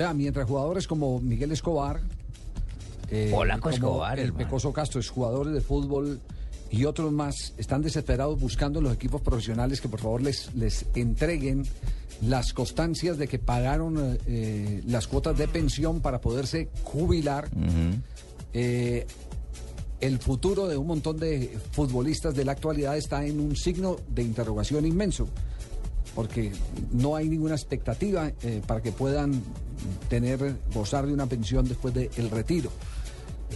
Vea, mientras jugadores como Miguel Escobar, eh, Polaco Escobar, el hermano. Pecoso Castro, es jugadores de fútbol y otros más están desesperados buscando en los equipos profesionales que por favor les, les entreguen las constancias de que pagaron eh, eh, las cuotas de pensión para poderse jubilar. Eh, el futuro de un montón de futbolistas de la actualidad está en un signo de interrogación inmenso, porque no hay ninguna expectativa eh, para que puedan tener, gozar de una pensión después del retiro.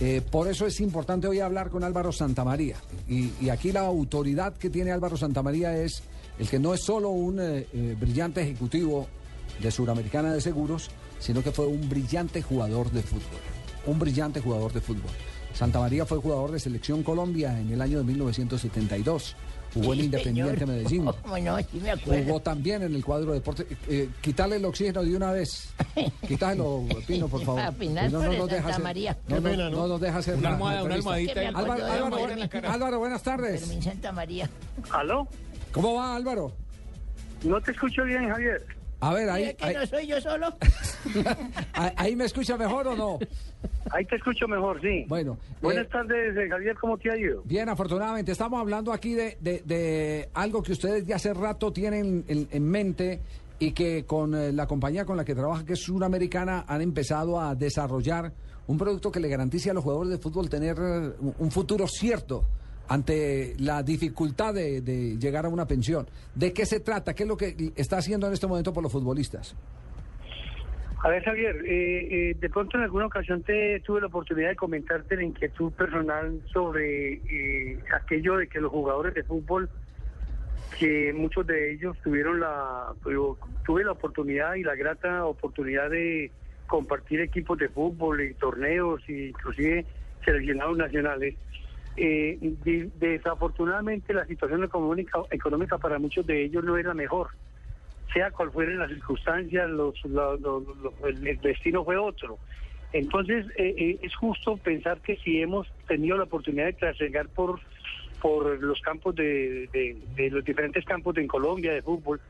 Eh, por eso es importante hoy hablar con Álvaro Santamaría. Y, y aquí la autoridad que tiene Álvaro Santamaría es el que no es solo un eh, brillante ejecutivo de Suramericana de Seguros, sino que fue un brillante jugador de fútbol. Un brillante jugador de fútbol. Santa María fue jugador de Selección Colombia en el año de 1972. Jugó en Independiente señor. Medellín. ¿Cómo no? Sí me acuerdo. Jugó también en el cuadro de deporte. Eh, quítale el oxígeno de una vez. Quítalo, Pino, por favor. Opinar No, nos deja Santa hacer- María. No, no, no nos deja hacer Una almohada, una almohadita. Álvaro, Álvaro, Álvaro, Álvaro, buenas tardes. Fermín Santa María. ¿Aló? ¿Cómo va, Álvaro? No te escucho bien, Javier. A ver, ahí, ¿Mira que ahí, no soy yo solo? ahí- me escucha mejor o no? Ahí te escucho mejor, sí. Bueno, Buenas eh, tardes, eh, Javier, ¿cómo te ha ido? Bien, afortunadamente. Estamos hablando aquí de, de- de algo que ustedes ya hace rato tienen en, en mente y que con eh, la compañía con la que trabaja, que es Suramericana, han empezado a desarrollar un producto que le garantice a los jugadores de fútbol tener un- un futuro cierto ante la dificultad de, de llegar a una pensión. ¿De qué se trata? ¿Qué es lo que está haciendo en este momento por los futbolistas? A ver, Javier, eh, eh, de pronto en alguna ocasión te tuve la oportunidad de comentarte la inquietud personal sobre eh, aquello de que los jugadores de fútbol, que muchos de ellos tuvieron la, tu- tuve la oportunidad y la grata oportunidad de compartir equipos de fútbol y torneos, e inclusive seleccionados nacionales. Eh, de- desafortunadamente la situación económica, económica para muchos de ellos no es la mejor sea cual fueran las circunstancias, los, lo- lo- lo- el, destino fue otro. Entonces, eh, eh, es justo pensar que si hemos tenido la oportunidad de trascender por, por los campos de, de- de los diferentes campos de en Colombia de fútbol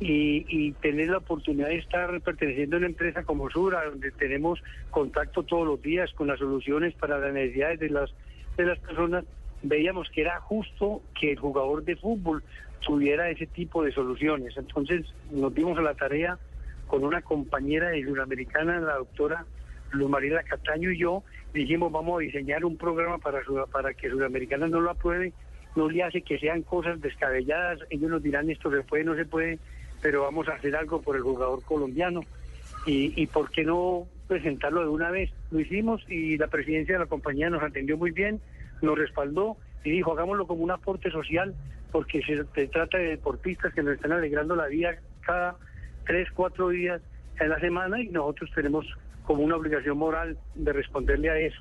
y, y tener la oportunidad de estar perteneciendo a una empresa como Sura, donde tenemos contacto todos los días con las soluciones para las necesidades de las, de las personas, veíamos que era justo que el jugador de fútbol tuviera ese tipo de soluciones. Entonces nos dimos a la tarea con una compañera de Suramericana, la doctora Luz Mariela Cataño y yo, dijimos vamos a diseñar un programa para, para que Suramericana no lo apruebe, no le hace que sean cosas descabelladas, ellos nos dirán esto se puede, no se puede, pero vamos a hacer algo por el jugador colombiano y, y por qué no presentarlo de una vez. Lo hicimos y la presidencia de la compañía nos atendió muy bien, nos respaldó y dijo hagámoslo como un aporte social porque se, trata de deportistas que nos están alegrando la vida cada tres, cuatro días en la semana y nosotros tenemos como una obligación moral de responderle a eso.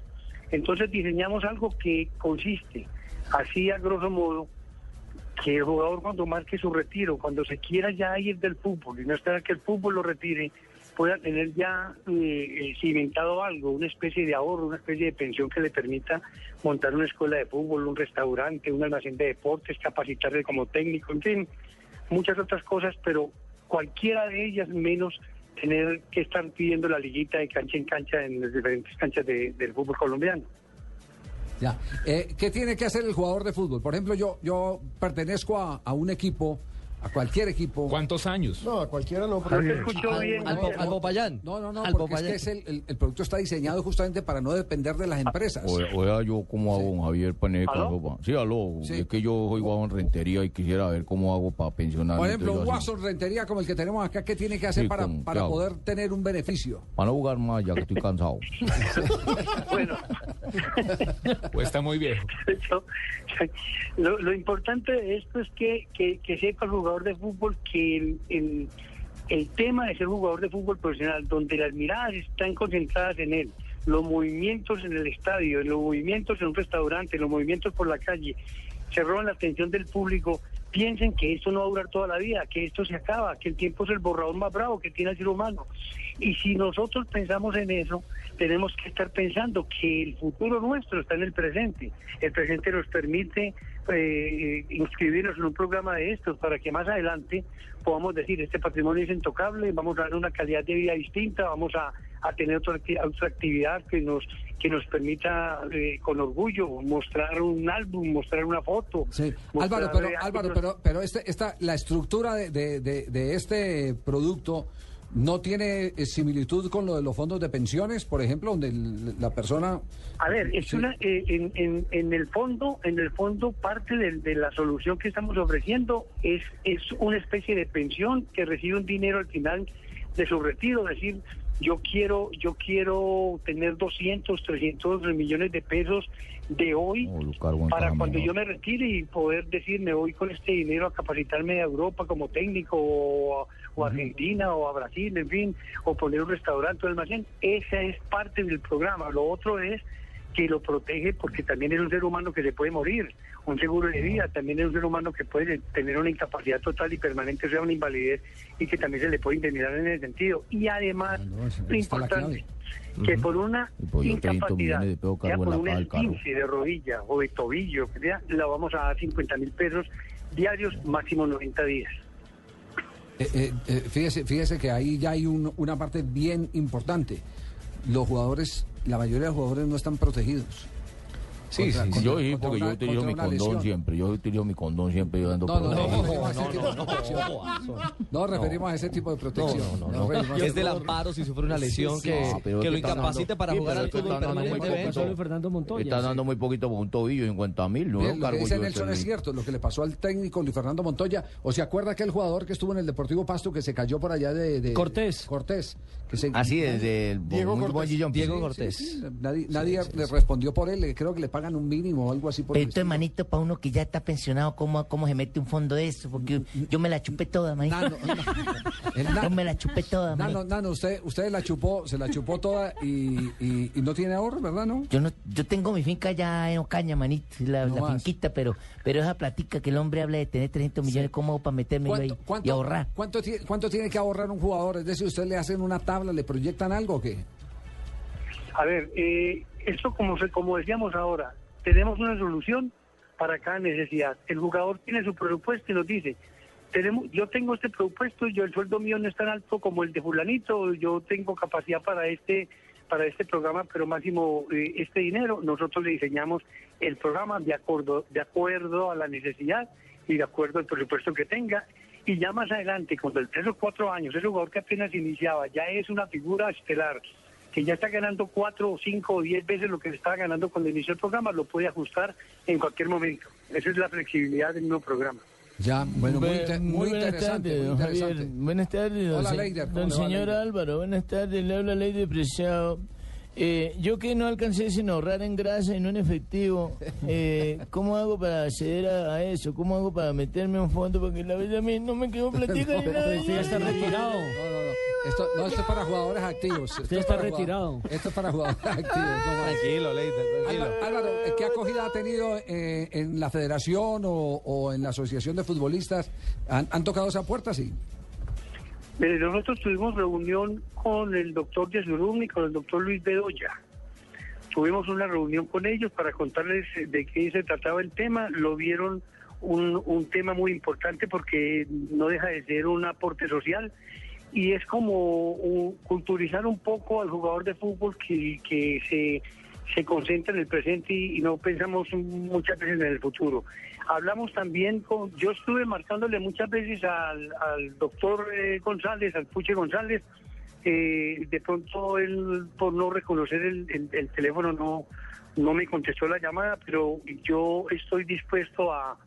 Entonces diseñamos algo que consiste, así a grosso modo, que el jugador cuando marque su retiro, cuando se quiera ya ir del fútbol y no esperar que el fútbol lo retire, pueda tener ya eh, eh, cimentado algo, una especie de ahorro, una especie de pensión que le permita montar una escuela de fútbol, un restaurante, un almacén de deportes, capacitarse como técnico, en fin, muchas otras cosas, pero cualquiera de ellas menos tener que estar pidiendo la liguita de cancha en cancha en las diferentes canchas de- del fútbol colombiano. Ya. Eh, ¿Qué tiene que hacer el jugador de fútbol? Por ejemplo, yo, yo pertenezco a, a un equipo, a cualquier equipo. ¿Cuántos años? No, a cualquiera no. Te escucho bien. al, al Popayán. No, no, no, Al porque es Popayán. que es el, el- el producto está diseñado justamente para no depender de las empresas. O, o yo cómo hago, don Javier, tener ¿Aló? Sí, aló. Sí. Es que yo soy guapo en rentería y quisiera ver cómo hago para pensionar. Por ejemplo, un Watson Rentería como el que tenemos acá, ¿qué tiene que hacer Sí, para, para poder tener un beneficio? Para no jugar más, ya que estoy cansado. Bueno, ¿O está muy viejo? Lo, lo importante de esto es que, que, que sepa el de fútbol que El tema de ser jugador de fútbol profesional, donde las miradas están concentradas en él, los movimientos en el estadio, los movimientos en un restaurante, los movimientos por la calle, se roban la atención del público, piensen que esto no va a durar toda la vida, que esto se acaba, que el tiempo es el borrador más bravo que tiene el ser humano. Y si nosotros pensamos en eso, tenemos que estar pensando que el futuro nuestro está en el presente. El presente nos permite eh, inscribirnos en un programa de estos para que más adelante podamos decir, este patrimonio es intocable, vamos a dar una calidad de vida distinta, vamos a, a tener otra, otra actividad que nos que nos permita eh, con orgullo mostrar un álbum, mostrar una foto. Sí. Álvaro, pero, eh, Álvaro, pero, pero este, esta, la estructura de, de- de- de este producto no tiene eh, similitud con lo de los fondos de pensiones, por ejemplo, donde la persona... A ver, es Sí. una, eh, en, en, en el fondo, en el fondo parte de, de la solución que estamos ofreciendo es es una especie de pensión que recibe un dinero al final de su retiro, es decir, yo quiero yo quiero tener 200, 300 millones de pesos de hoy Oh, para cuando yo me retire y poder decir me voy con este dinero a capacitarme a Europa como técnico o, o a Argentina o a Brasil, en fin, o poner un restaurante o almacén. Esa es parte del programa. Lo otro es que lo protege porque también es un ser humano que se puede morir, un seguro de vida, también es un ser humano que puede tener una incapacidad total y permanente, o sea, una invalidez y que también se le puede indemnizar en ese sentido. Y además, no, lo importante, que por una Y por yo 300 incapacidad, sea por un esguince de rodilla o de tobillo, que sea, la vamos a dar 50 mil pesos diarios, máximo 90 días. Eh, eh, eh, fíjese, fíjese que ahí ya hay un- una parte bien importante. Los jugadores, la mayoría de los jugadores no están protegidos. Sí, Contra- sí, sí. contra- Yo contra porque yo una- utilizo contra mi condón lesión. siempre. Yo utilizo mi condón siempre. Yo ando No, no, no, no, referimos a ese tipo de protección. No referimos a ese tipo de protección. No, no, no. Es del amparo si sufre una lesión sí, que, sí, lo incapacite para jugar al fútbol están dando muy permanentemente. poquito. Fernando Montoya. Están dando muy poquito por un tobillo, 50 mil. Lo que cargo dice yo Nelson es cierto, lo que le pasó al técnico Luis Fernando Montoya. ¿O se acuerda aquel jugador que estuvo en el Deportivo Pasto que se cayó por allá de... Cortés. Cortés. Así desde el Diego Cortés. Diego Cortés. nadie le respondió por él. Creo que le pagan un mínimo o algo así por Pero esto, hermanito, para uno que ya está pensionado, ¿cómo, ¿cómo se mete un fondo de eso? Porque yo me la chupé toda, manito. Nano, Yo me la chupé toda, manito. Nano, usted, usted la chupó, se la chupó toda y, y- y no tiene ahorro, ¿verdad, no? Yo no, yo tengo mi finca ya en Ocaña, manito, la, No la finquita, pero, pero esa platica que el hombre habla de tener 300 millones, ¿cómo hago para metérmelo ahí y ahorrar? cuánto cuánto tiene que ahorrar un jugador? Es decir, ¿usted le hacen una tabla, le proyectan algo o qué? A ver, eh, esto como, como decíamos ahora, tenemos una solución para cada necesidad. El jugador tiene su presupuesto y nos dice, tenemos, yo tengo este presupuesto, yo el sueldo mío no es tan alto como el de fulanito, yo tengo capacidad para este para este programa, pero máximo eh, este dinero, nosotros le diseñamos el programa de acuerdo de acuerdo a la necesidad y de acuerdo al presupuesto que tenga. Y ya más adelante, cuando el tres o cuatro años, ese jugador que apenas iniciaba ya es una figura estelar, que ya está ganando cuatro o cinco o diez veces lo que le estaba ganando cuando inició el programa, lo puede ajustar en cualquier momento. Esa es la flexibilidad del nuevo programa. Ya, bueno, muy, muy interesante. muy Javier. interesante. Buenas tardes, don, Hola, se- Leider, ¿cómo don le va, señor Leider? Álvaro. Buenas tardes, le habla Leider Preciado. Eh, yo que no alcancé sin ahorrar en grasa y no en efectivo, eh, ¿cómo hago para acceder a, a eso? ¿Cómo hago para meterme a un fondo? Porque la verdad a mí no me quedó platica ni nada. Usted ya está retirado. No, no, no. Esto, no, esto es para jugadores activos. Esto Usted es está retirado. Esto es para jugadores activos. Tranquilo. Álvaro, Álvaro, ¿qué acogida ha tenido eh, en la federación o, o en la asociación de futbolistas? ¿Han, han tocado esa puerta? Sí. Mire, nosotros tuvimos reunión con el doctor Yesurum y con el doctor Luis Bedoya. Tuvimos una reunión con ellos para contarles de qué se trataba el tema. Lo vieron un, un tema muy importante porque no deja de ser un aporte social y es como un- culturizar un poco al jugador de fútbol que, que se, se concentra en el presente y, no pensamos muchas veces en el futuro. Hablamos también con, yo estuve marcándole muchas veces al, al doctor eh, González, al Puche González, eh, de pronto él por no reconocer el teléfono no, no me contestó la llamada, pero yo estoy dispuesto a,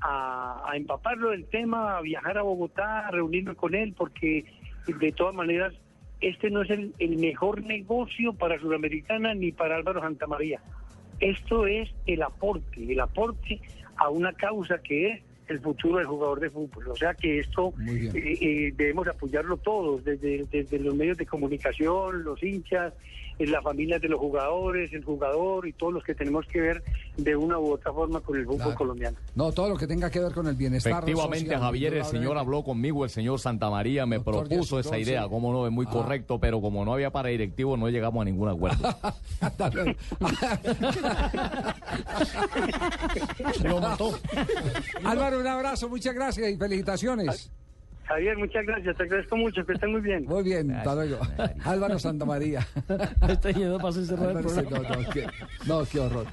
a, a empaparlo del tema, a viajar a Bogotá, a reunirme con él, porque de todas maneras este no es el, el mejor negocio para Sudamericana ni para Álvaro Santamaría. Esto es el aporte, el aporte a una causa que es el futuro del jugador de fútbol. O sea que esto eh, eh, debemos apoyarlo todos, desde, desde los medios de comunicación, los hinchas, las familias de los jugadores, el jugador y todos los que tenemos que ver de una u otra forma con el fútbol colombiano. No, todo lo que tenga que ver con el bienestar. Efectivamente, social, Javier, el señor habló conmigo, el señor Santa María me Doctor propuso Díaz, esa idea, sí. como no, es muy Ah. correcto, pero como no había para directivo, no llegamos a ningún acuerdo. Hasta luego. Lo mató. Álvaro, un abrazo, muchas gracias y felicitaciones. Javier, muchas gracias, te agradezco mucho, que estén muy bien. Muy bien, hasta luego. Álvaro Santamaría. Está yendo para cerrar el programa. no, no, qué, no, qué horror.